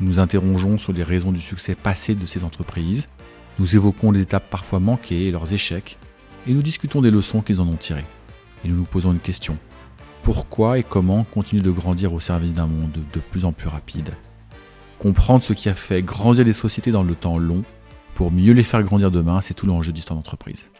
Nous interrogeons sur les raisons du succès passé de ces entreprises, nous évoquons les étapes parfois manquées et leurs échecs, et nous discutons des leçons qu'ils en ont tirées. Et nous nous posons une question. Pourquoi et comment continuer de grandir au service d'un monde de plus en plus rapide? Comprendre ce qui a fait grandir les sociétés dans le temps long, pour mieux les faire grandir demain, c'est tout l'enjeu d'histoire d'entreprise.